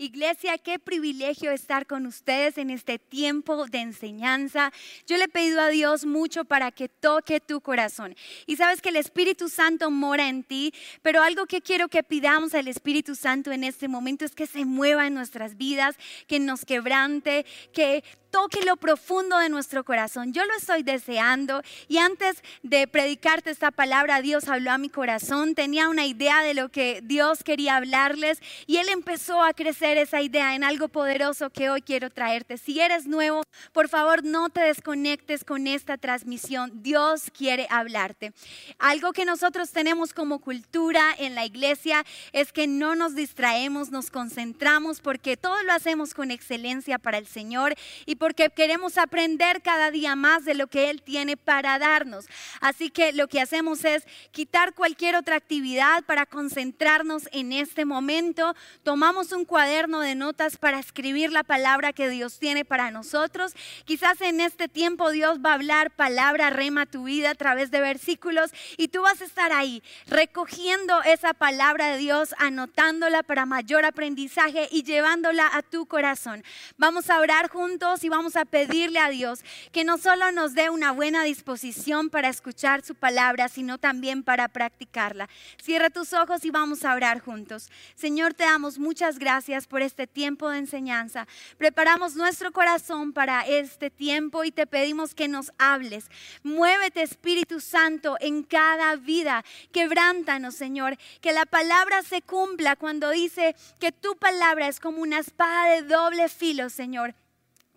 Iglesia, qué privilegio estar con ustedes en este tiempo de enseñanza. Yo le he pedido a Dios mucho para que toque tu corazón. Y sabes que el Espíritu Santo mora en ti, pero algo que quiero que pidamos al Espíritu Santo en este momento es que se mueva en nuestras vidas, que nos quebrante, que toque lo profundo de nuestro corazón. Yo lo estoy deseando y antes de predicarte esta palabra, Dios habló a mi corazón, tenía una idea de lo que Dios quería hablarles y Él empezó a crecer esa idea en algo poderoso que hoy quiero traerte. Si eres nuevo, por favor no te desconectes con esta transmisión. Dios quiere hablarte. Algo que nosotros tenemos como cultura en la iglesia es que no nos distraemos, nos concentramos porque todo lo hacemos con excelencia para el Señor y porque queremos aprender cada día más de lo que Él tiene para darnos. Así que lo que hacemos es quitar cualquier otra actividad para concentrarnos en este momento. Tomamos un cuaderno de notas para escribir la palabra que Dios tiene para nosotros. Quizás en este tiempo Dios va a hablar palabra rema tu vida a través de versículos y tú vas a estar ahí recogiendo esa palabra de Dios, anotándola para mayor aprendizaje y llevándola a tu corazón. Vamos a orar juntos y vamos a pedirle a Dios que no solo nos dé una buena disposición para escuchar su palabra, sino también para practicarla. Cierra tus ojos y vamos a orar juntos. Señor, te damos muchas gracias por este tiempo de enseñanza. Preparamos nuestro corazón para este tiempo y te pedimos que nos hables. Muévete, Espíritu Santo, en cada vida. Quebrántanos, Señor. Que la palabra se cumpla cuando dice que tu palabra es como una espada de doble filo, Señor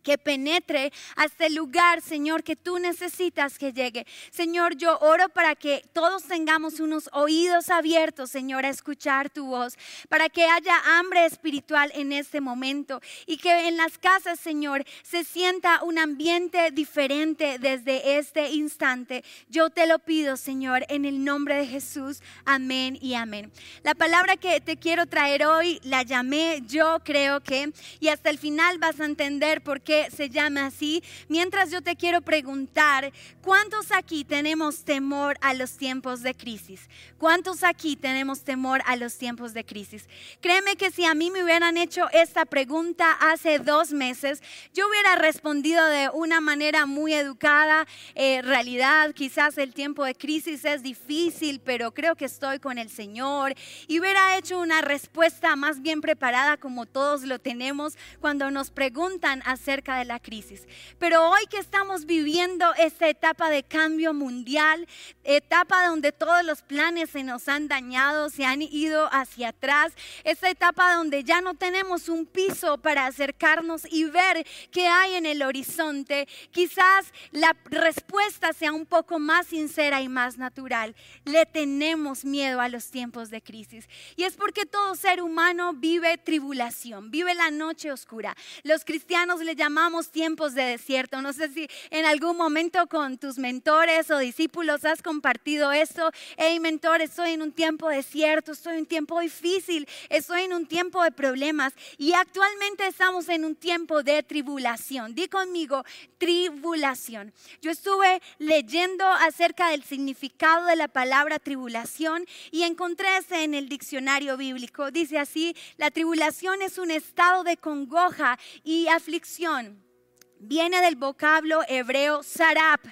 que penetre hasta el lugar, Señor, que tú necesitas que llegue. Señor, yo oro para que todos tengamos unos oídos abiertos, Señor, a escuchar tu voz, para que haya hambre espiritual en este momento y que en las casas, Señor, se sienta un ambiente diferente desde este instante. Yo te lo pido, Señor, en el nombre de Jesús. Amén y amén. La palabra que te quiero traer hoy la llamé yo creo que, y hasta el final vas a entender por qué se llama así, mientras yo te quiero preguntar, ¿cuántos aquí tenemos temor a los tiempos de crisis? ¿Cuántos aquí tenemos temor a los tiempos de crisis? Créeme que si a mí me hubieran hecho esta pregunta hace dos meses, yo hubiera respondido de una manera muy educada. Eh, realidad, quizás el tiempo de crisis es difícil, pero creo que estoy con el Señor. Y hubiera hecho una respuesta más bien preparada como todos lo tenemos cuando nos preguntan acerca de la crisis. Pero hoy que estamos viviendo esta etapa de cambio mundial, etapa donde todos los planes se nos han dañado, se han ido hacia atrás, esta etapa donde ya no tenemos un piso para acercarnos y ver qué hay en el horizonte, quizás la respuesta sea un poco más sincera y más natural. Le tenemos miedo a los tiempos de crisis. Y es porque todo ser humano vive tribulación, vive la noche oscura. Los cristianos le llaman llamamos tiempos de desierto. No sé si en algún momento con tus mentores o discípulos has compartido esto. Hey, mentor, estoy en un tiempo desierto, estoy en un tiempo difícil, estoy en un tiempo de problemas y actualmente estamos en un tiempo de tribulación. Di conmigo, tribulación. Yo estuve leyendo acerca del significado de la palabra tribulación y encontré ese en el diccionario bíblico. Dice así, la tribulación es un estado de congoja y aflicción viene del vocablo hebreo sarap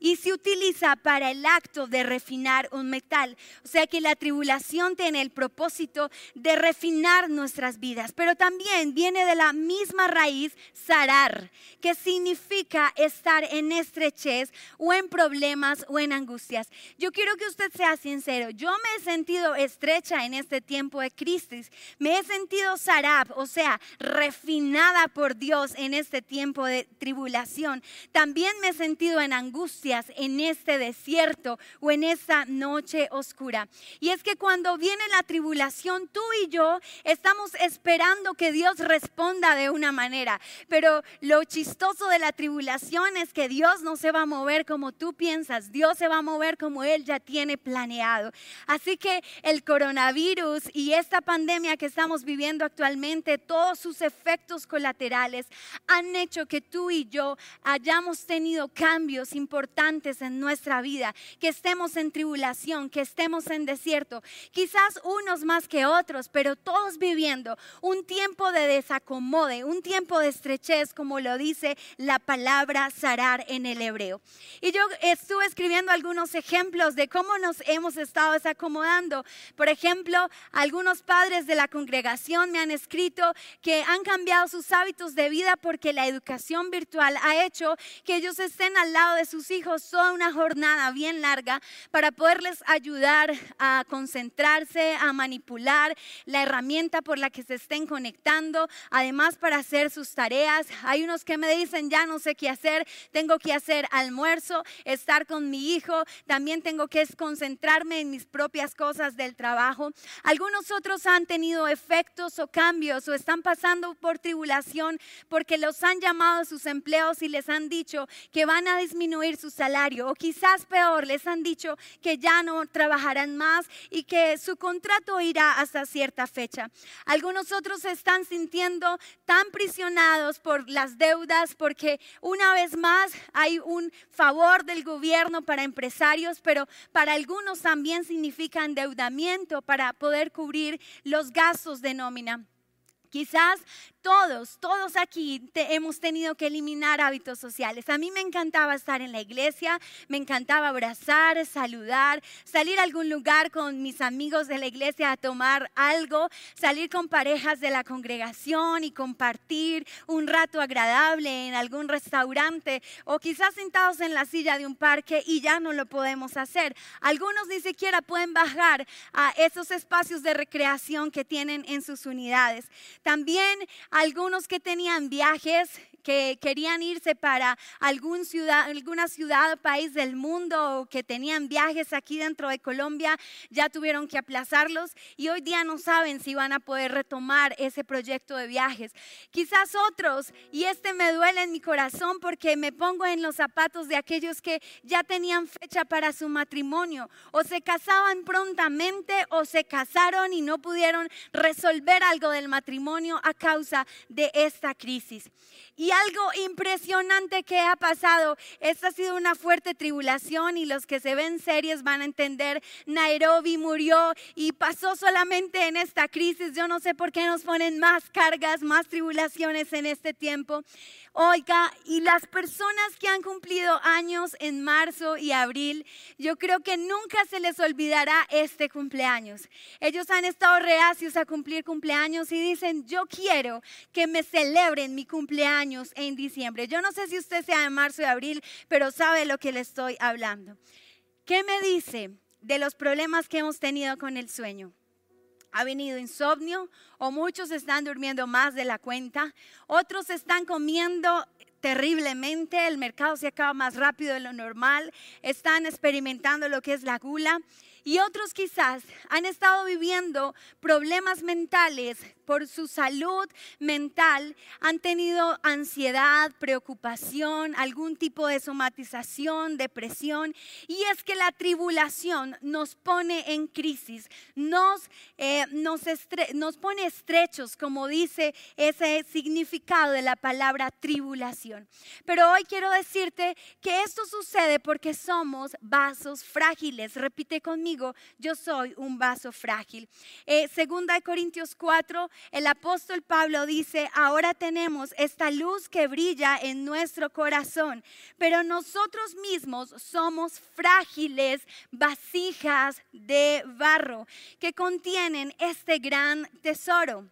y se utiliza para el acto de refinar un metal. O sea que la tribulación tiene el propósito de refinar nuestras vidas, pero también viene de la misma raíz sarar, que significa estar en estrechez o en problemas o en angustias. Yo quiero que usted sea sincero, yo me he sentido estrecha en este tiempo de crisis, me he sentido sarab, o sea, refinada por Dios en este tiempo de tribulación. También me he sentido en angustia en este desierto o en esta noche oscura. Y es que cuando viene la tribulación, tú y yo estamos esperando que Dios responda de una manera. Pero lo chistoso de la tribulación es que Dios no se va a mover como tú piensas. Dios se va a mover como Él ya tiene planeado. Así que el coronavirus y esta pandemia que estamos viviendo actualmente, todos sus efectos colaterales han hecho que tú y yo hayamos tenido cambios importantes en nuestra vida, que estemos en tribulación, que estemos en desierto, quizás unos más que otros, pero todos viviendo un tiempo de desacomode, un tiempo de estrechez, como lo dice la palabra zarar en el hebreo. Y yo estuve escribiendo algunos ejemplos de cómo nos hemos estado desacomodando. Por ejemplo, algunos padres de la congregación me han escrito que han cambiado sus hábitos de vida porque la educación virtual ha hecho que ellos estén al lado de sus hijos toda una jornada bien larga para poderles ayudar a concentrarse, a manipular la herramienta por la que se estén conectando, además para hacer sus tareas. Hay unos que me dicen, ya no sé qué hacer, tengo que hacer almuerzo, estar con mi hijo, también tengo que concentrarme en mis propias cosas del trabajo. Algunos otros han tenido efectos o cambios o están pasando por tribulación porque los han llamado a sus empleos y les han dicho que van a disminuir su salario o quizás peor, les han dicho que ya no trabajarán más y que su contrato irá hasta cierta fecha. Algunos otros se están sintiendo tan prisionados por las deudas porque una vez más hay un favor del gobierno para empresarios, pero para algunos también significa endeudamiento para poder cubrir los gastos de nómina. Quizás todos, todos aquí hemos tenido que eliminar hábitos sociales. A mí me encantaba estar en la iglesia, me encantaba abrazar, saludar, salir a algún lugar con mis amigos de la iglesia a tomar algo, salir con parejas de la congregación y compartir un rato agradable en algún restaurante o quizás sentados en la silla de un parque y ya no lo podemos hacer. Algunos ni siquiera pueden bajar a esos espacios de recreación que tienen en sus unidades. También algunos que tenían viajes que querían irse para alguna ciudad o país del mundo o que tenían viajes aquí dentro de Colombia, ya tuvieron que aplazarlos y hoy día no saben si van a poder retomar ese proyecto de viajes. Quizás otros, y este me duele en mi corazón porque me pongo en los zapatos de aquellos que ya tenían fecha para su matrimonio o se casaban prontamente o se casaron y no pudieron resolver algo del matrimonio a causa de esta crisis. Y algo impresionante que ha pasado, esta ha sido una fuerte tribulación y los que se ven series van a entender, Nairobi murió y pasó solamente en esta crisis. Yo no sé por qué nos ponen más cargas, más tribulaciones en este tiempo. Oiga, y las personas que han cumplido años en marzo y abril, yo creo que nunca se les olvidará este cumpleaños. Ellos han estado reacios a cumplir cumpleaños y dicen, yo quiero que me celebren mi cumpleaños en diciembre. Yo no sé si usted sea de marzo y abril, pero sabe lo que le estoy hablando. ¿Qué me dice de los problemas que hemos tenido con el sueño? ha venido insomnio o muchos están durmiendo más de la cuenta, otros están comiendo terriblemente, el mercado se acaba más rápido de lo normal, están experimentando lo que es la gula y otros quizás han estado viviendo problemas mentales por su salud mental, han tenido ansiedad, preocupación, algún tipo de somatización, depresión. Y es que la tribulación nos pone en crisis, nos, eh, nos, nos pone estrechos, como dice ese significado de la palabra tribulación. Pero hoy quiero decirte que esto sucede porque somos vasos frágiles. Repite conmigo, yo soy un vaso frágil. Eh, segunda de Corintios 4, el apóstol Pablo dice, ahora tenemos esta luz que brilla en nuestro corazón, pero nosotros mismos somos frágiles vasijas de barro que contienen este gran tesoro.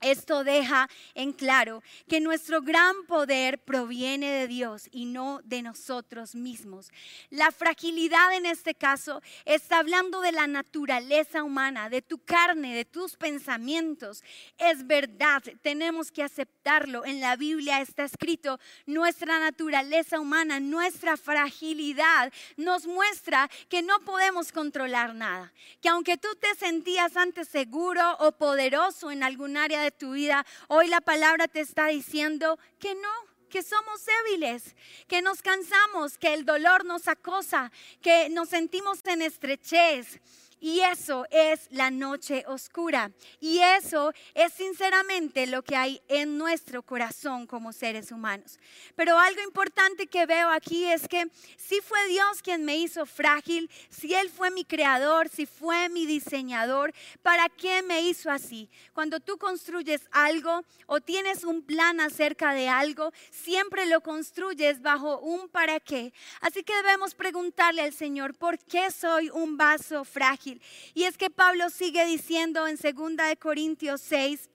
Esto deja en claro que nuestro gran poder proviene de Dios y no de nosotros mismos. La fragilidad en este caso está hablando de la naturaleza humana, de tu carne, de tus pensamientos. Es verdad, tenemos que aceptarlo. En la Biblia está escrito, nuestra naturaleza humana, nuestra fragilidad nos muestra que no podemos controlar nada. Que aunque tú te sentías antes seguro o poderoso en algún área de tu vida, hoy la palabra te está diciendo que no, que somos débiles, que nos cansamos, que el dolor nos acosa, que nos sentimos en estrechez. Y eso es la noche oscura. Y eso es sinceramente lo que hay en nuestro corazón como seres humanos. Pero algo importante que veo aquí es que si fue Dios quien me hizo frágil, si Él fue mi creador, si fue mi diseñador, ¿para qué me hizo así? Cuando tú construyes algo o tienes un plan acerca de algo, siempre lo construyes bajo un para qué. Así que debemos preguntarle al Señor, ¿por qué soy un vaso frágil? Y es que Pablo sigue diciendo en 2 de Corintios 6,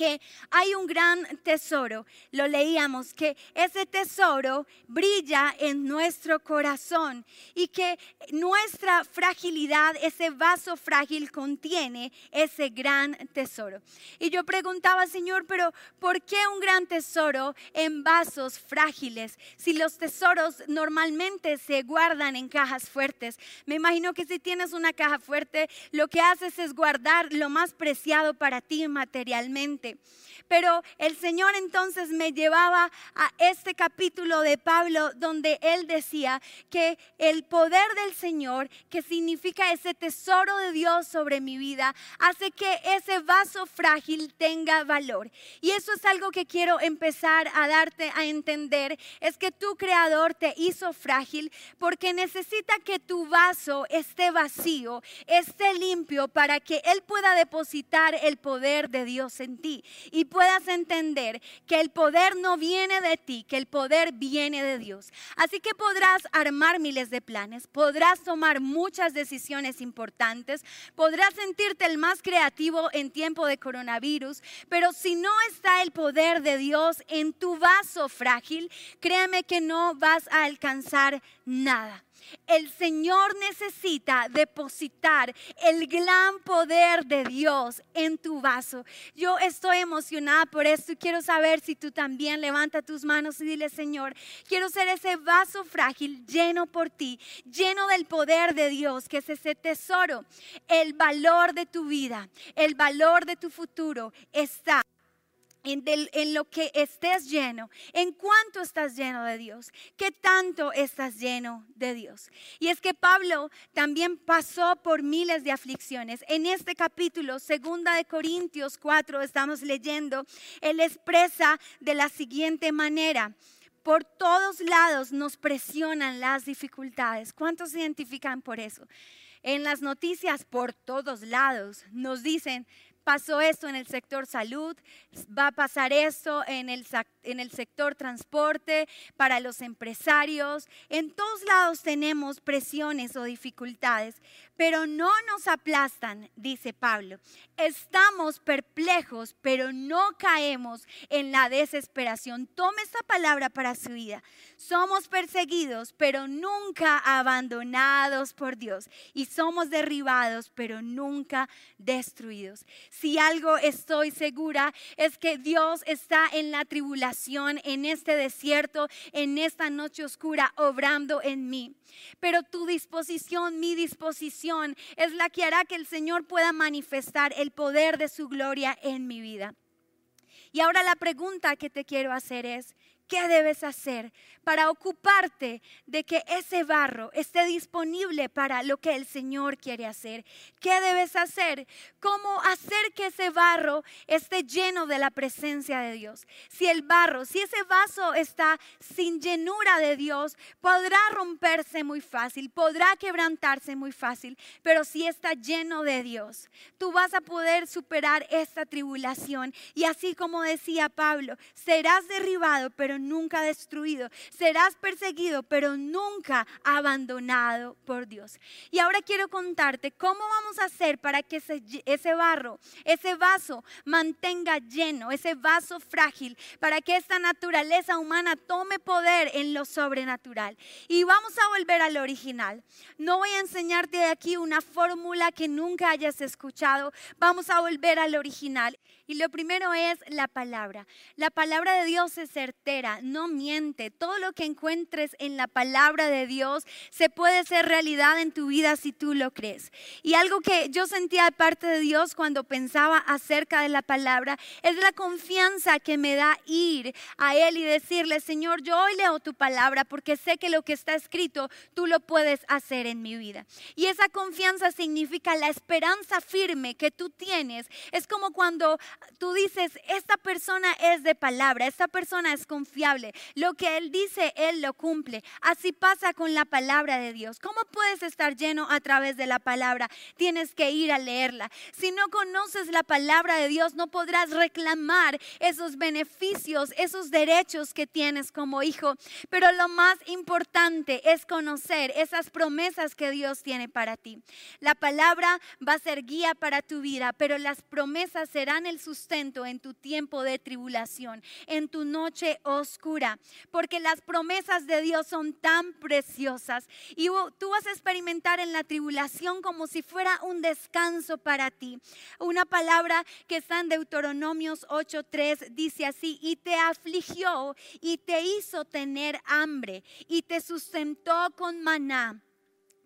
que hay un gran tesoro. Lo leíamos, que ese tesoro brilla en nuestro corazón y que nuestra fragilidad, ese vaso frágil contiene ese gran tesoro. Y yo preguntaba, Señor, pero ¿por qué un gran tesoro en vasos frágiles? Si los tesoros normalmente se guardan en cajas fuertes. Me imagino que si tienes una caja fuerte, lo que haces es guardar lo más preciado para ti materialmente. Okay. Pero el Señor entonces me llevaba a este capítulo de Pablo donde él decía que el poder del Señor, que significa ese tesoro de Dios sobre mi vida, hace que ese vaso frágil tenga valor. Y eso es algo que quiero empezar a darte a entender, es que tu creador te hizo frágil porque necesita que tu vaso esté vacío, esté limpio para que Él pueda depositar el poder de Dios en ti y puedas entender que el poder no viene de ti, que el poder viene de Dios. Así que podrás armar miles de planes, podrás tomar muchas decisiones importantes, podrás sentirte el más creativo en tiempo de coronavirus, pero si no está el poder de Dios en tu vaso frágil, créeme que no vas a alcanzar nada. El Señor necesita depositar el gran poder de Dios en tu vaso. Yo estoy emocionada por esto y quiero saber si tú también levanta tus manos y dile, Señor, quiero ser ese vaso frágil lleno por ti, lleno del poder de Dios, que es ese tesoro. El valor de tu vida, el valor de tu futuro está en, lo que estés lleno, en cuánto estás lleno de Dios, qué tanto estás lleno de Dios. Y es que Pablo también pasó por miles de aflicciones. En este capítulo, segunda de Corintios 4, estamos leyendo, él expresa de la siguiente manera. Por todos lados nos presionan las dificultades. ¿Cuántos se identifican por eso? En las noticias, por todos lados, nos dicen, pasó esto en el sector salud, va a pasar esto en el, en el sector transporte, para los empresarios. En todos lados tenemos presiones o dificultades, pero no nos aplastan, dice Pablo. Estamos perplejos, pero no caemos en la desesperación. Tome esta palabra para su vida. Somos perseguidos, pero nunca abandonados por Dios. Y somos derribados, pero nunca destruidos. Si algo estoy segura es que Dios está en la tribulación, en este desierto, en esta noche oscura, obrando en mí. Pero tu disposición, mi disposición, es la que hará que el Señor pueda manifestar el poder de su gloria en mi vida. Y ahora la pregunta que te quiero hacer es, ¿Qué debes hacer para ocuparte de que ese barro esté disponible para lo que el Señor quiere hacer? ¿Qué debes hacer? ¿Cómo hacer que ese barro esté lleno de la presencia de Dios? Si el barro, si ese vaso está sin llenura de Dios, podrá romperse muy fácil, podrá quebrantarse muy fácil, pero si está lleno de Dios, tú vas a poder superar esta tribulación y así como decía Pablo, serás derribado, pero nunca destruido. Serás perseguido, pero nunca abandonado por Dios. Y ahora quiero contarte cómo vamos a hacer para que ese, barro, ese vaso mantenga lleno, ese vaso frágil, para que esta naturaleza humana tome poder en lo sobrenatural. Y vamos a volver al original. No voy a enseñarte aquí una fórmula que nunca hayas escuchado. Vamos a volver al original. Y lo primero es la palabra. La palabra de Dios es certera no miente. Todo lo que encuentres en la palabra de Dios se puede ser realidad en tu vida si tú lo crees. Y algo que yo sentía de parte de Dios cuando pensaba acerca de la palabra es la confianza que me da ir a Él y decirle, Señor, yo hoy leo tu palabra porque sé que lo que está escrito tú lo puedes hacer en mi vida. Y esa confianza significa la esperanza firme que tú tienes. Es como cuando tú dices, esta persona es de palabra, esta persona es confiable. Lo que Él dice, Él lo cumple. Así pasa con la palabra de Dios. ¿Cómo puedes estar lleno a través de la palabra? Tienes que ir a leerla. Si no conoces la palabra de Dios, no podrás reclamar esos beneficios, esos derechos que tienes como hijo. Pero lo más importante es conocer esas promesas que Dios tiene para ti. La palabra va a ser guía para tu vida, pero las promesas serán el sustento en tu tiempo de tribulación, en tu noche oscura, porque las promesas de Dios son tan preciosas y tú vas a experimentar en la tribulación como si fuera un descanso para ti. Una palabra que está en Deuteronomios 8:3 dice así, y te afligió y te hizo tener hambre y te sustentó con maná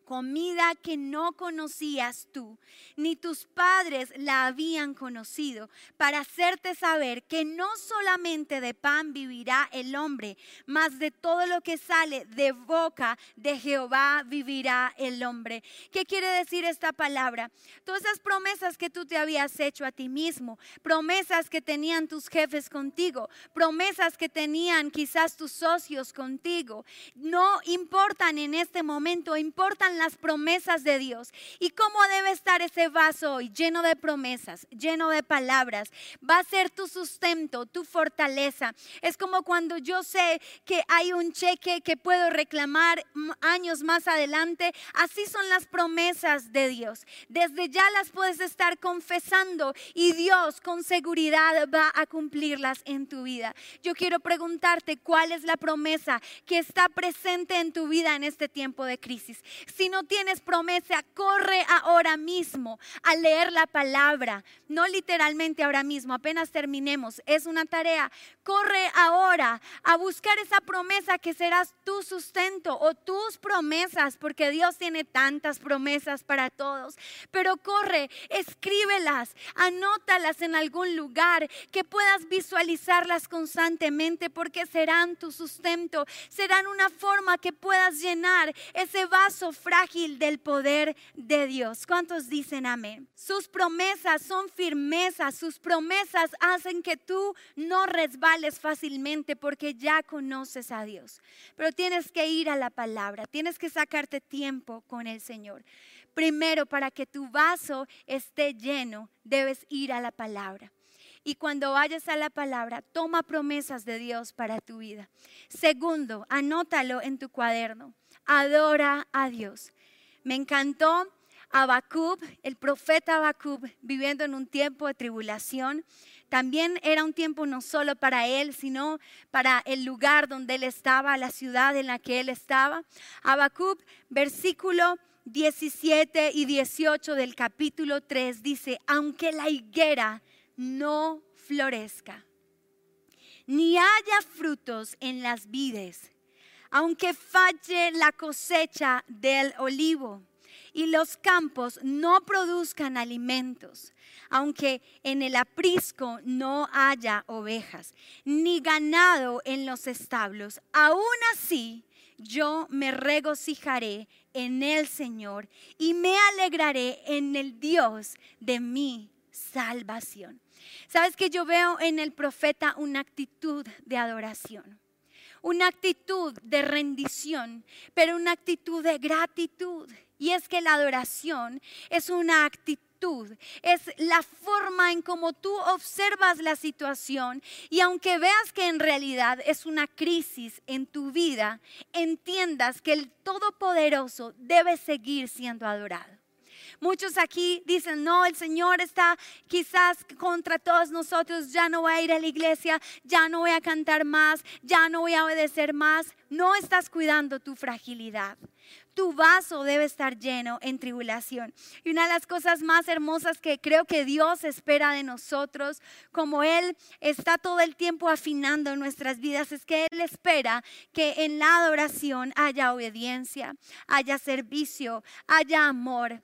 comida que no conocías tú, ni tus padres la habían conocido, para hacerte saber que no solamente de pan vivirá el hombre, mas de todo lo que sale de boca de Jehová vivirá el hombre. ¿Qué quiere decir esta palabra? Todas esas promesas que tú te habías hecho a ti mismo, promesas que tenían tus jefes contigo, promesas que tenían quizás tus socios contigo, no importan en este momento, importan las promesas de Dios. ¿Y cómo debe estar ese vaso hoy? Lleno de promesas, lleno de palabras. Va a ser tu sustento, tu fortaleza. Es como cuando yo sé que hay un cheque que puedo reclamar años más adelante. Así son las promesas de Dios. Desde ya las puedes estar confesando y Dios con seguridad va a cumplirlas en tu vida. Yo quiero preguntarte cuál es la promesa que está presente en tu vida en este tiempo de crisis. Si no tienes promesa, corre ahora mismo a leer la palabra. No literalmente ahora mismo, apenas terminemos. Es una tarea. Corre ahora a buscar esa promesa que serás tu sustento o tus promesas, porque Dios tiene tantas promesas para todos. Pero corre, escríbelas, anótalas en algún lugar, que puedas visualizarlas constantemente, porque serán tu sustento, serán una forma que puedas llenar ese vaso frágil del poder de Dios. ¿Cuántos dicen amén? Sus promesas son firmezas, sus promesas hacen que tú no resbales fácilmente porque ya conoces a Dios. Pero tienes que ir a la palabra, tienes que sacarte tiempo con el Señor. Primero, para que tu vaso esté lleno, debes ir a la palabra. Y cuando vayas a la palabra, toma promesas de Dios para tu vida. Segundo, anótalo en tu cuaderno. Adora a Dios. Me encantó Abacub, el profeta Abacub, viviendo en un tiempo de tribulación. También era un tiempo no solo para él, sino para el lugar donde él estaba, la ciudad en la que él estaba. Abacub, versículo 17 y 18 del capítulo 3 dice, aunque la higuera no florezca, ni haya frutos en las vides, aunque falle la cosecha del olivo y los campos no produzcan alimentos, aunque en el aprisco no haya ovejas, ni ganado en los establos, aún así yo me regocijaré en el Señor y me alegraré en el Dios de mi salvación. Sabes que yo veo en el profeta una actitud de adoración una actitud de rendición, pero una actitud de gratitud. Y es que la adoración es una actitud es la forma en cómo tú observas la situación y aunque veas que en realidad es una crisis en tu vida, entiendas que el Todopoderoso debe seguir siendo adorado. Muchos aquí dicen, no, el Señor está quizás contra todos nosotros, ya no voy a ir a la iglesia, ya no voy a cantar más, ya no voy a obedecer más. No estás cuidando tu fragilidad. Tu vaso debe estar lleno en tribulación. Y una de las cosas más hermosas que creo que Dios espera de nosotros, como Él está todo el tiempo afinando nuestras vidas, es que Él espera que en la adoración haya obediencia, haya servicio, haya amor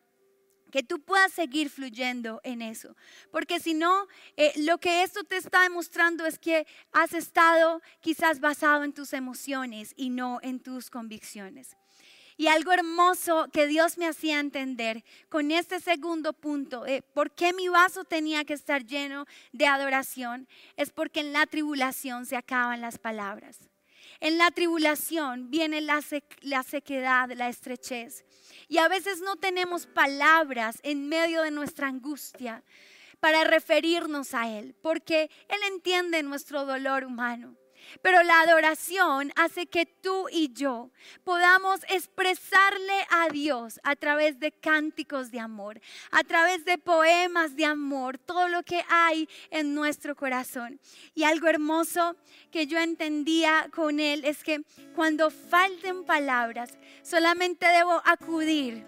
que tú puedas seguir fluyendo en eso. Porque si no, eh, lo que esto te está demostrando es que has estado quizás basado en tus emociones y no en tus convicciones. Y algo hermoso que Dios me hacía entender con este segundo punto, eh, por qué mi vaso tenía que estar lleno de adoración, es porque en la tribulación se acaban las palabras. En la tribulación viene la, sequedad, la estrechez. Y a veces no tenemos palabras en medio de nuestra angustia para referirnos a Él, porque Él entiende nuestro dolor humano. Pero la adoración hace que tú y yo podamos expresarle a Dios a través de cánticos de amor, a través de poemas de amor, todo lo que hay en nuestro corazón. Y algo hermoso que yo entendía con Él es que cuando falten palabras, solamente debo acudir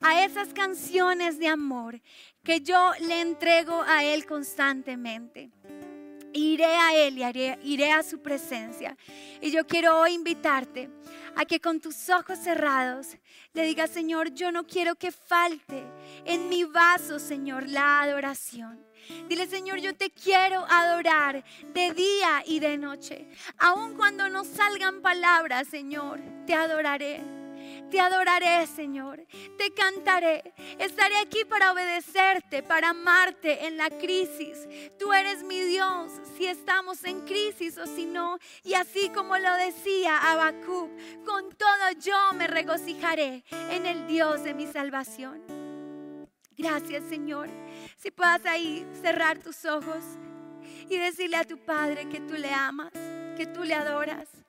a esas canciones de amor que yo le entrego a Él constantemente. Iré a Él y iré a su presencia. Y yo quiero hoy invitarte a que con tus ojos cerrados le digas, Señor, yo no quiero que falte en mi vaso, Señor, la adoración. Dile, Señor, yo te quiero adorar de día y de noche. Aun cuando no salgan palabras, Señor, te adoraré. Te adoraré, Señor. Te cantaré. Estaré aquí para obedecerte, para amarte en la crisis. Tú eres mi Dios si estamos en crisis o si no. Y así como lo decía Habacuc, con todo yo me regocijaré en el Dios de mi salvación. Gracias, Señor. Si puedas ahí cerrar tus ojos y decirle a tu Padre que tú le amas, que tú le adoras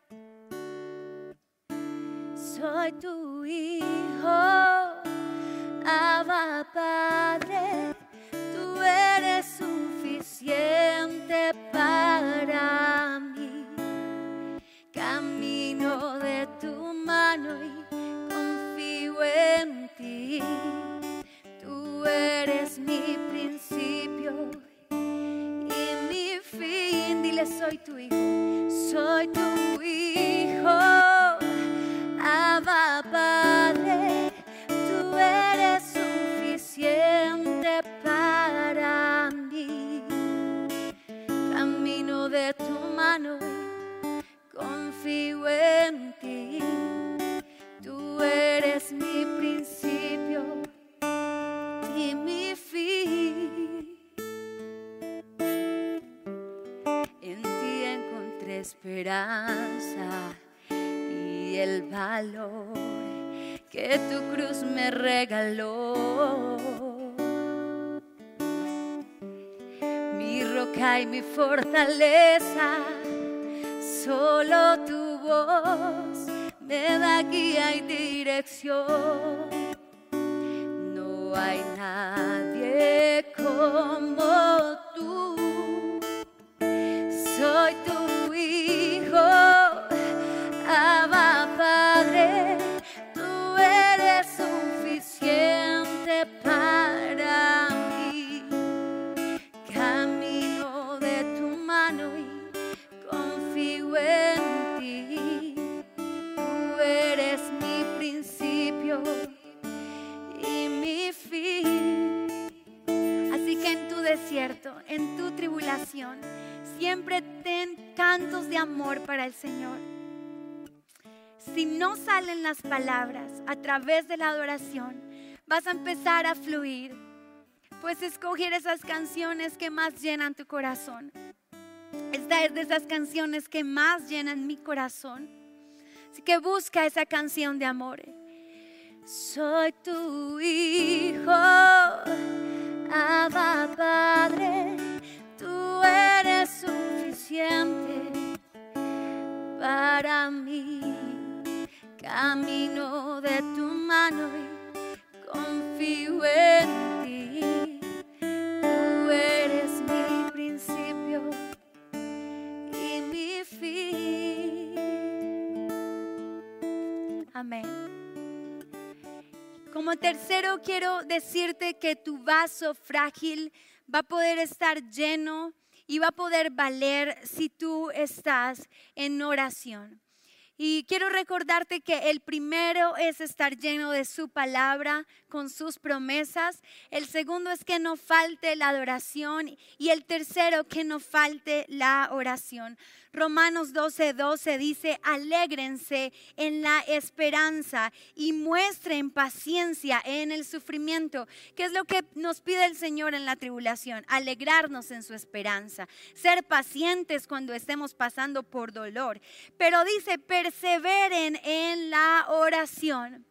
soy tu hijo, Abba Padre, tú eres suficiente para mí. Camino de tu mano y confío en ti. Tú eres mi principio y mi fin. Dile, soy tu hijo, soy tu esperanza el valor que tu cruz me regaló. Mi roca y mi fortaleza, solo tu voz me da guía y dirección. No hay nadie como si no salen las palabras a través de la adoración, vas a empezar a fluir. Pues escoger esas canciones que más llenan tu corazón. Esta es de esas canciones que más llenan mi corazón. Así que busca esa canción de amor. Soy tu hijo, Abba Padre, tú eres suficiente para mí camino de tu mano y confío en ti. Tú eres mi principio y mi fin. Amén. Como tercero, quiero decirte que tu vaso frágil va a poder estar lleno y va a poder valer si tú estás en oración. Y quiero recordarte que el primero es estar lleno de su palabra, con sus promesas. El segundo es que no falte la adoración. Y el tercero, que no falte la oración. Romanos 12, 12 dice, alégrense en la esperanza y muestren paciencia en el sufrimiento, que es lo que nos pide el Señor en la tribulación, alegrarnos en su esperanza, ser pacientes cuando estemos pasando por dolor. Pero dice, perseveren en la oración.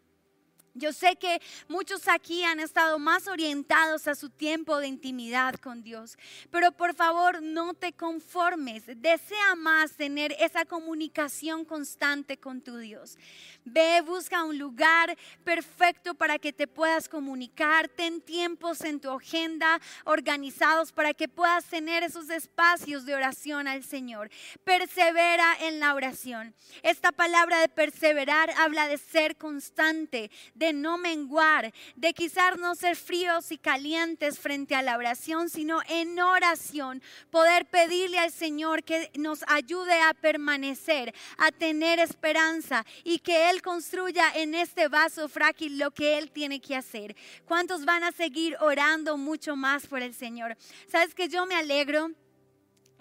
Yo sé que muchos aquí han estado más orientados a su tiempo de intimidad con Dios, pero por favor no te conformes, desea más tener esa comunicación constante con tu Dios. Ve, busca un lugar perfecto para que te puedas comunicar. Ten tiempos en tu agenda organizados para que puedas tener esos espacios de oración al Señor. Persevera en la oración. Esta palabra de perseverar habla de ser constante, no menguar, de quizás no ser fríos y calientes frente a la oración, sino en oración poder pedirle al Señor que nos ayude a permanecer, a tener esperanza y que él construya en este vaso frágil lo que Él tiene que hacer. ¿Cuántos van a seguir orando mucho más por el Señor? ¿Sabes que yo me alegro?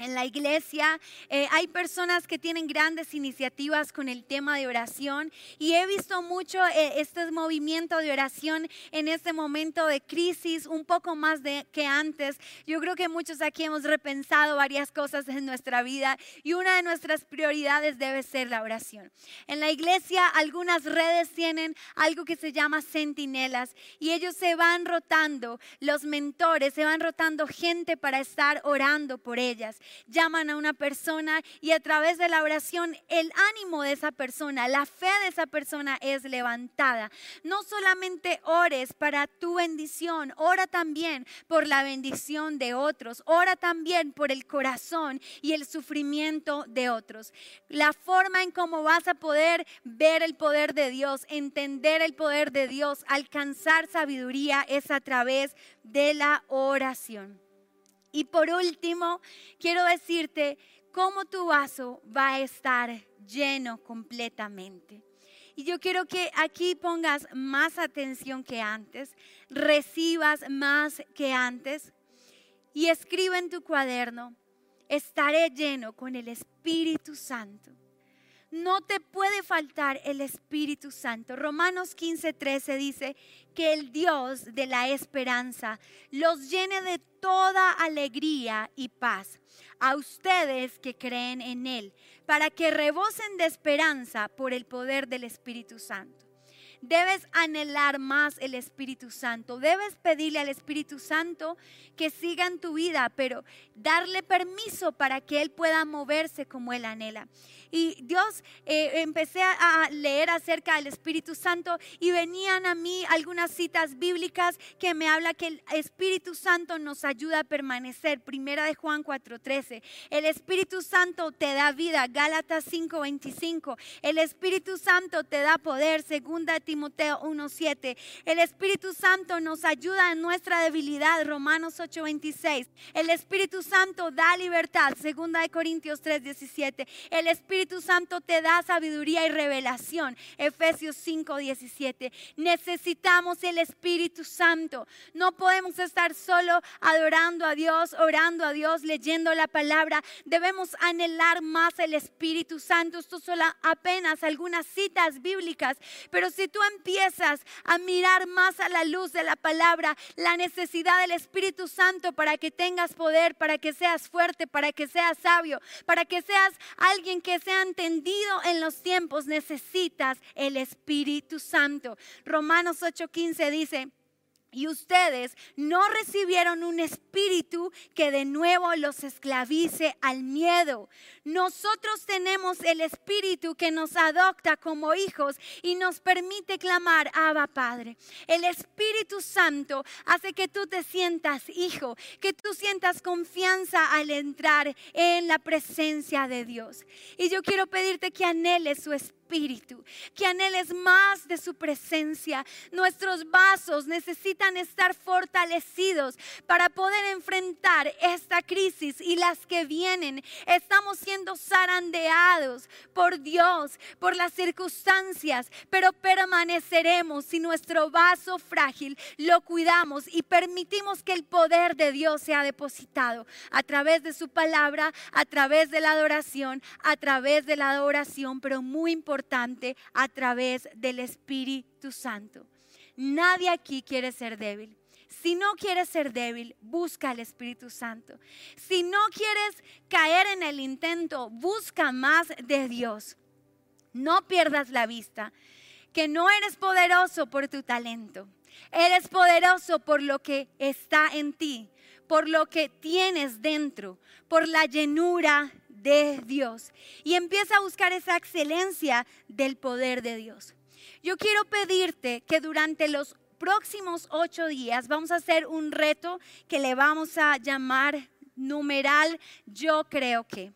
En la iglesia eh, hay personas que tienen grandes iniciativas con el tema de oración y he visto mucho eh, este movimiento de oración en este momento de crisis, un poco más de, que antes. Yo creo que muchos aquí hemos repensado varias cosas en nuestra vida y una de nuestras prioridades debe ser la oración. En la iglesia algunas redes tienen algo que se llama centinelas y ellos se van rotando, los mentores se van rotando gente para estar orando por ellas llaman a una persona y a través de la oración el ánimo de esa persona, la fe de esa persona es levantada. No solamente ores para tu bendición, ora también por la bendición de otros, ora también por el corazón y el sufrimiento de otros. La forma en cómo vas a poder ver el poder de Dios, entender el poder de Dios, alcanzar sabiduría es a través de la oración. Y por último, quiero decirte cómo tu vaso va a estar lleno completamente. Y yo quiero que aquí pongas más atención que antes, recibas más que antes y escribe en tu cuaderno, estaré lleno con el Espíritu Santo. No te puede faltar el Espíritu Santo. Romanos 15:13 dice que el Dios de la esperanza los llene de toda alegría y paz a ustedes que creen en Él, para que rebosen de esperanza por el poder del Espíritu Santo. Debes anhelar más el Espíritu Santo. Debes pedirle al Espíritu Santo que siga en tu vida, pero darle permiso para que Él pueda moverse como Él anhela. Y Dios, eh, empecé a leer acerca del Espíritu Santo y venían a mí algunas citas bíblicas que me habla que el Espíritu Santo nos ayuda a permanecer. Primera de Juan 4:13. El Espíritu Santo te da vida. Gálatas 5:25. El Espíritu Santo te da poder. Segunda Timoteo 1:7. El Espíritu Santo nos ayuda en nuestra debilidad. Romanos 8:26. El Espíritu Santo da libertad. Segunda de Corintios 3:17. El Espíritu Santo te da sabiduría y revelación. Efesios 5, 17. Necesitamos el Espíritu Santo. No podemos estar solo adorando a Dios, orando a Dios, leyendo la palabra. Debemos anhelar más el Espíritu Santo. Esto son apenas algunas citas bíblicas. Pero si tú empiezas a mirar más a la luz de la palabra, la necesidad del Espíritu Santo para que tengas poder, para que seas fuerte, para que seas sabio, para que seas alguien que sea entendido en los tiempos, necesitas el Espíritu Santo. Romanos 8:15 dice, y ustedes no recibieron un espíritu que de nuevo los esclavice al miedo. Nosotros tenemos el espíritu que nos adopta como hijos y nos permite clamar, Abba Padre. El Espíritu Santo hace que tú te sientas hijo, que tú sientas confianza al entrar en la presencia de Dios. Y yo quiero pedirte que anheles su espíritu espíritu, que anheles más de su presencia. Nuestros vasos necesitan estar fortalecidos para poder enfrentar esta crisis y las que vienen. Estamos siendo zarandeados por Dios, por las circunstancias, pero permaneceremos si nuestro vaso frágil lo cuidamos y permitimos que el poder de Dios sea depositado a través de su palabra, a través de la adoración, a través de la adoración, pero muy importante a través del Espíritu Santo. Nadie aquí quiere ser débil. Si no quieres ser débil, busca al Espíritu Santo. Si no quieres caer en el intento, busca más de Dios. No pierdas la vista que no eres poderoso por tu talento. Eres poderoso por lo que está en ti, por lo que tienes dentro, por la llenura de Dios y empieza a buscar esa excelencia del poder de Dios. Yo quiero pedirte que durante los próximos ocho días vamos a hacer un reto que le vamos a llamar numeral yo creo que.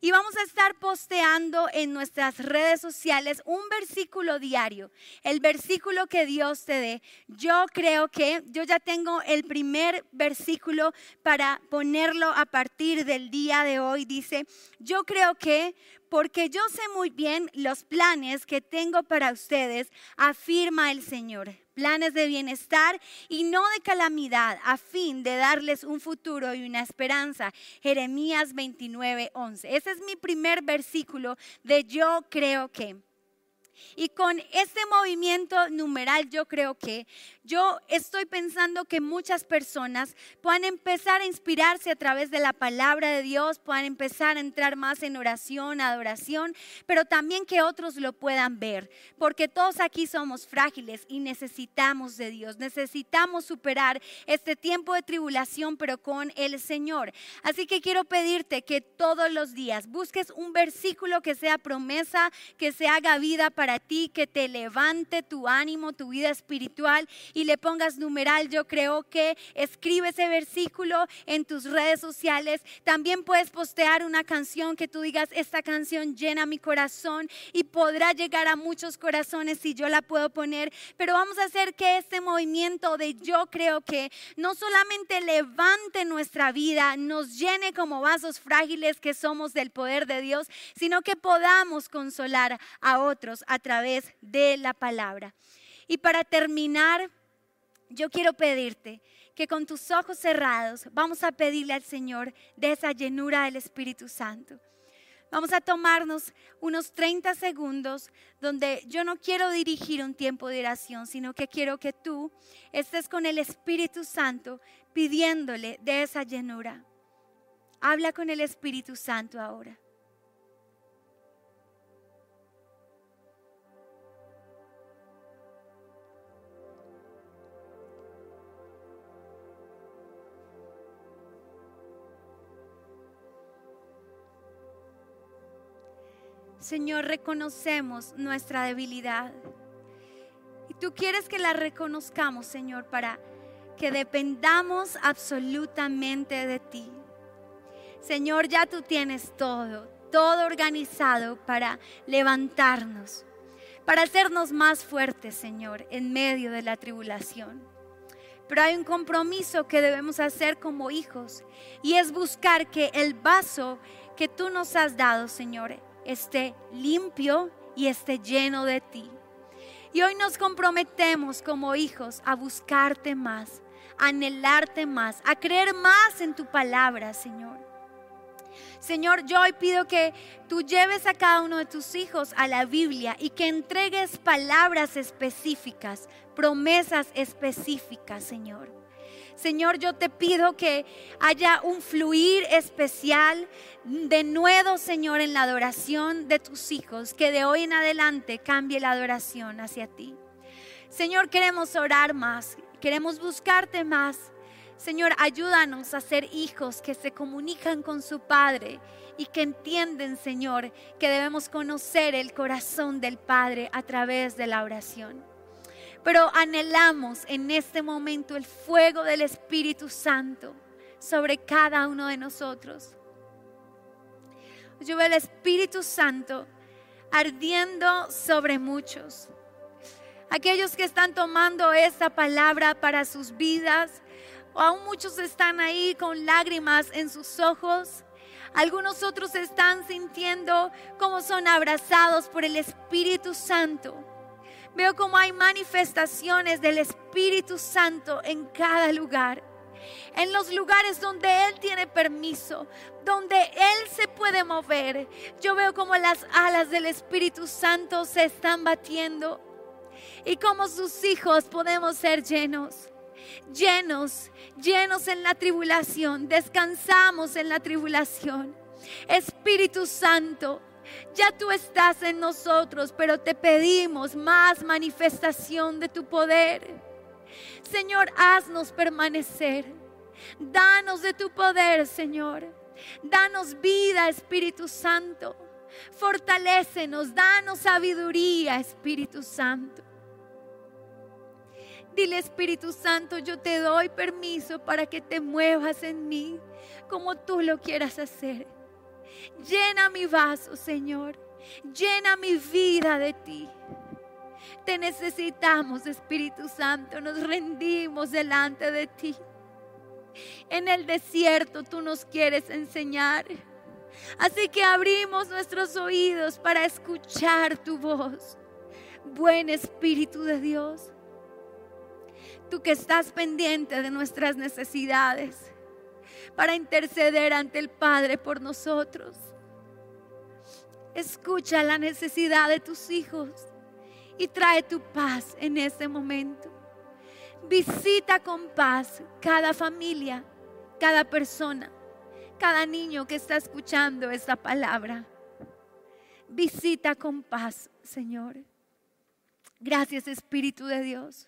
Y vamos a estar posteando en nuestras redes sociales un versículo diario, el versículo que Dios te dé. Yo creo que yo ya tengo el primer versículo para ponerlo a partir del día de hoy. Dice, yo creo que porque yo sé muy bien los planes que tengo para ustedes, afirma el Señor. Planes de bienestar y no de calamidad, a fin de darles un futuro y una esperanza. Jeremías 29, 11. Ese es mi primer versículo de yo creo que. Y con este movimiento numeral yo creo que yo estoy pensando que muchas personas puedan empezar a inspirarse a través de la palabra de Dios, puedan empezar a entrar más en oración, adoración, pero también que otros lo puedan ver, porque todos aquí somos frágiles y necesitamos de Dios, necesitamos superar este tiempo de tribulación, pero con el Señor. Así que quiero pedirte que todos los días busques un versículo que sea promesa, que se haga vida para ti, que te levante tu ánimo, tu vida espiritual y le pongas numeral, yo creo que escribe ese versículo en tus redes sociales. También puedes postear una canción que tú digas, esta canción llena mi corazón y podrá llegar a muchos corazones si yo la puedo poner. Pero vamos a hacer que este movimiento de yo creo que no solamente levante nuestra vida, nos llene como vasos frágiles que somos del poder de Dios, sino que podamos consolar a otros a través de la palabra. Y para terminar, yo quiero pedirte que con tus ojos cerrados vamos a pedirle al Señor de esa llenura del Espíritu Santo. Vamos a tomarnos unos 30 segundos donde yo no quiero dirigir un tiempo de oración, sino que quiero que tú estés con el Espíritu Santo pidiéndole de esa llenura. Habla con el Espíritu Santo ahora. Señor, reconocemos nuestra debilidad. Y tú quieres que la reconozcamos, Señor, para que dependamos absolutamente de ti. Señor, ya tú tienes todo, todo organizado para levantarnos, para hacernos más fuertes, Señor, en medio de la tribulación. Pero hay un compromiso que debemos hacer como hijos y es buscar que el vaso que tú nos has dado, Señor, esté limpio y esté lleno de ti. Y hoy nos comprometemos como hijos a buscarte más, a anhelarte más, a creer más en tu palabra, Señor. Señor, yo hoy pido que tú lleves a cada uno de tus hijos a la Biblia y que entregues palabras específicas, promesas específicas, Señor. Señor, yo te pido que haya un fluir especial de nuevo, Señor, en la adoración de tus hijos, que de hoy en adelante cambie la adoración hacia ti. Señor, queremos orar más. Queremos buscarte más. Señor, ayúdanos a ser hijos que se comunican con su Padre y que entienden, Señor, que debemos conocer el corazón del Padre a través de la oración. Pero anhelamos en este momento el fuego del Espíritu Santo sobre cada uno de nosotros. Yo veo el Espíritu Santo ardiendo sobre muchos. Aquellos que están tomando esta palabra para sus vidas, o aún muchos están ahí con lágrimas en sus ojos. Algunos otros están sintiendo como son abrazados por el Espíritu Santo. Veo como hay manifestaciones del Espíritu Santo en cada lugar. En los lugares donde Él tiene permiso, donde Él se puede mover. Yo veo como las alas del Espíritu Santo se están batiendo y como sus hijos podemos ser llenos llenos, llenos en la tribulación, descansamos en la tribulación. Espíritu Santo, ya tú estás en nosotros, pero te pedimos más manifestación de tu poder. Señor, haznos permanecer. Danos de tu poder, Señor. Danos vida, Espíritu Santo. Fortalécenos, danos sabiduría, Espíritu Santo. Dile Espíritu Santo, yo te doy permiso para que te muevas en mí como tú lo quieras hacer. Llena mi vaso, Señor. Llena mi vida de ti. Te necesitamos, Espíritu Santo. Nos rendimos delante de ti. En el desierto tú nos quieres enseñar. Así que abrimos nuestros oídos para escuchar tu voz. Buen Espíritu de Dios tú que estás pendiente de nuestras necesidades, para interceder ante el Padre por nosotros. Escucha la necesidad de tus hijos y trae tu paz en este momento. Visita con paz cada familia, cada persona, cada niño que está escuchando esta palabra. Visita con paz, Señor. Gracias Espíritu de Dios.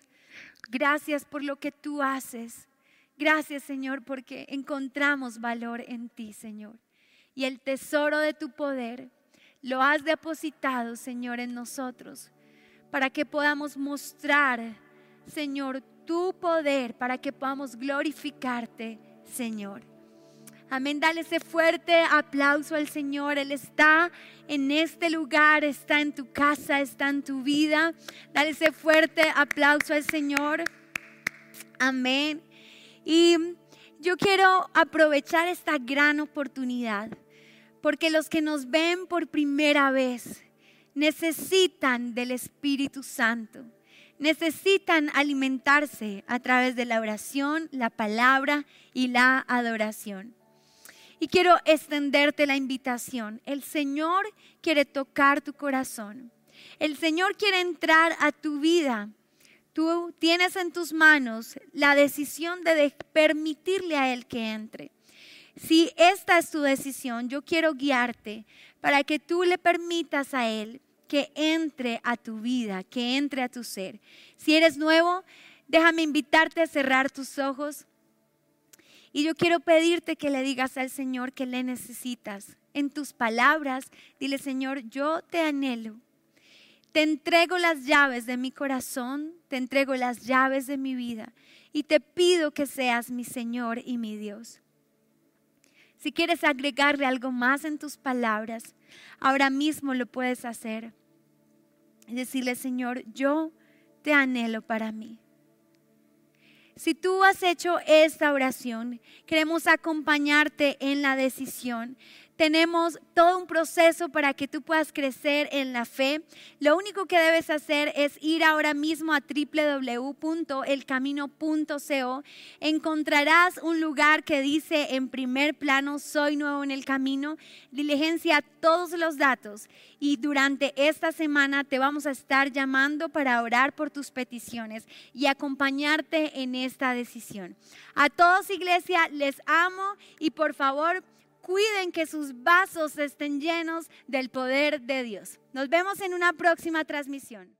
Gracias por lo que tú haces. Gracias, Señor, porque encontramos valor en ti, Señor. Y el tesoro de tu poder lo has depositado, Señor, en nosotros, para que podamos mostrar, Señor, tu poder, para que podamos glorificarte, Señor. Amén. Dale ese fuerte aplauso al Señor. Él está en este lugar, está en tu casa, está en tu vida. Dale ese fuerte aplauso al Señor. Amén. Y yo quiero aprovechar esta gran oportunidad, porque los que nos ven por primera vez necesitan del Espíritu Santo necesitan alimentarse a través de la oración, la palabra y la adoración. Y quiero extenderte la invitación. El Señor quiere tocar tu corazón. El Señor quiere entrar a tu vida. Tú tienes en tus manos la decisión de permitirle a Él que entre. Si esta es tu decisión, yo quiero guiarte para que tú le permitas a Él que entre a tu vida, que entre a tu ser. Si eres nuevo, déjame invitarte a cerrar tus ojos. Y yo quiero pedirte que le digas al Señor que le necesitas. En tus palabras, dile Señor, yo te anhelo. Te entrego las llaves de mi corazón, te entrego las llaves de mi vida y te pido que seas mi Señor y mi Dios. Si quieres agregarle algo más en tus palabras, ahora mismo lo puedes hacer. Y decirle, Señor, yo te anhelo para mí. Si tú has hecho esta oración, queremos acompañarte en la decisión tenemos todo un proceso para que tú puedas crecer en la fe. Lo único que debes hacer es ir ahora mismo a www.elcamino.co. Encontrarás un lugar que dice en primer plano, soy nuevo en el camino. Diligencia todos los datos y durante esta semana te vamos a estar llamando para orar por tus peticiones y acompañarte en esta decisión. A todos iglesia, les amo y por favor cuiden que sus vasos estén llenos del poder de Dios. Nos vemos en una próxima transmisión.